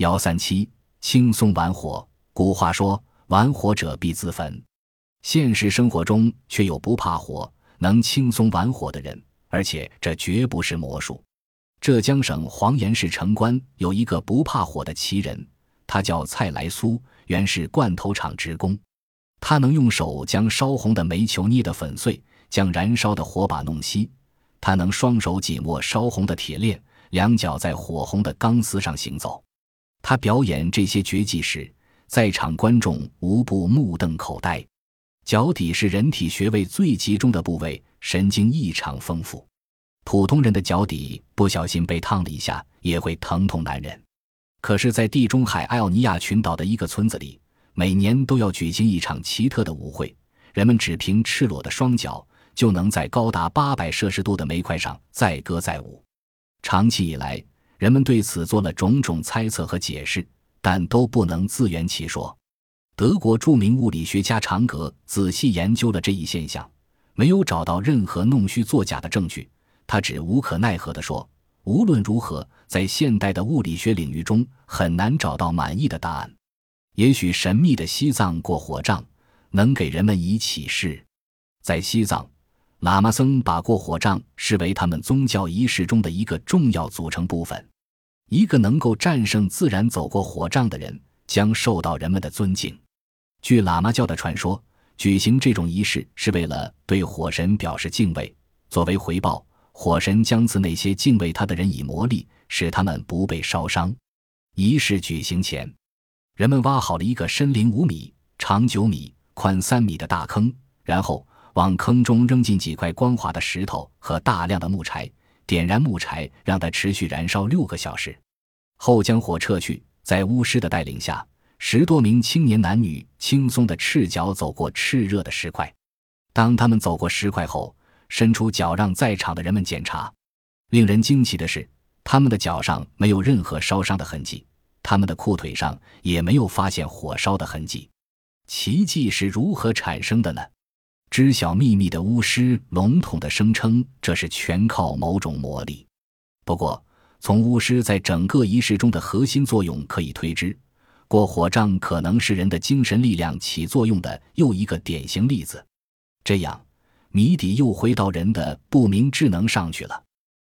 幺三七，轻松玩火。古话说：“玩火者必自焚。”现实生活中却有不怕火、能轻松玩火的人，而且这绝不是魔术。浙江省黄岩市城关有一个不怕火的奇人，他叫蔡来苏，原是罐头厂职工。他能用手将烧红的煤球捏得粉碎，将燃烧的火把弄熄；他能双手紧握烧红的铁链，两脚在火红的钢丝上行走。他表演这些绝技时，在场观众无不目瞪口呆。脚底是人体穴位最集中的部位，神经异常丰富。普通人的脚底不小心被烫了一下，也会疼痛难忍。可是，在地中海艾奥尼亚群岛的一个村子里，每年都要举行一场奇特的舞会，人们只凭赤裸的双脚，就能在高达八百摄氏度的煤块上载歌载舞。长期以来，人们对此做了种种猜测和解释，但都不能自圆其说。德国著名物理学家长格仔细研究了这一现象，没有找到任何弄虚作假的证据。他只无可奈何地说：“无论如何，在现代的物理学领域中，很难找到满意的答案。也许神秘的西藏过火杖能给人们以启示。在西藏，喇嘛僧把过火杖视为他们宗教仪式中的一个重要组成部分。一个能够战胜自然走过火杖的人，将受到人们的尊敬。据喇嘛教的传说，举行这种仪式是为了对火神表示敬畏，作为回报。”火神将赐那些敬畏他的人以魔力，使他们不被烧伤。仪式举行前，人们挖好了一个深零五米、长九米、宽三米的大坑，然后往坑中扔进几块光滑的石头和大量的木柴，点燃木柴，让它持续燃烧六个小时，后将火撤去。在巫师的带领下，十多名青年男女轻松地赤脚走过炽热的石块。当他们走过石块后，伸出脚让在场的人们检查，令人惊奇的是，他们的脚上没有任何烧伤的痕迹，他们的裤腿上也没有发现火烧的痕迹。奇迹是如何产生的呢？知晓秘密的巫师笼统地声称，这是全靠某种魔力。不过，从巫师在整个仪式中的核心作用可以推知，过火杖可能是人的精神力量起作用的又一个典型例子。这样。谜底又回到人的不明智能上去了。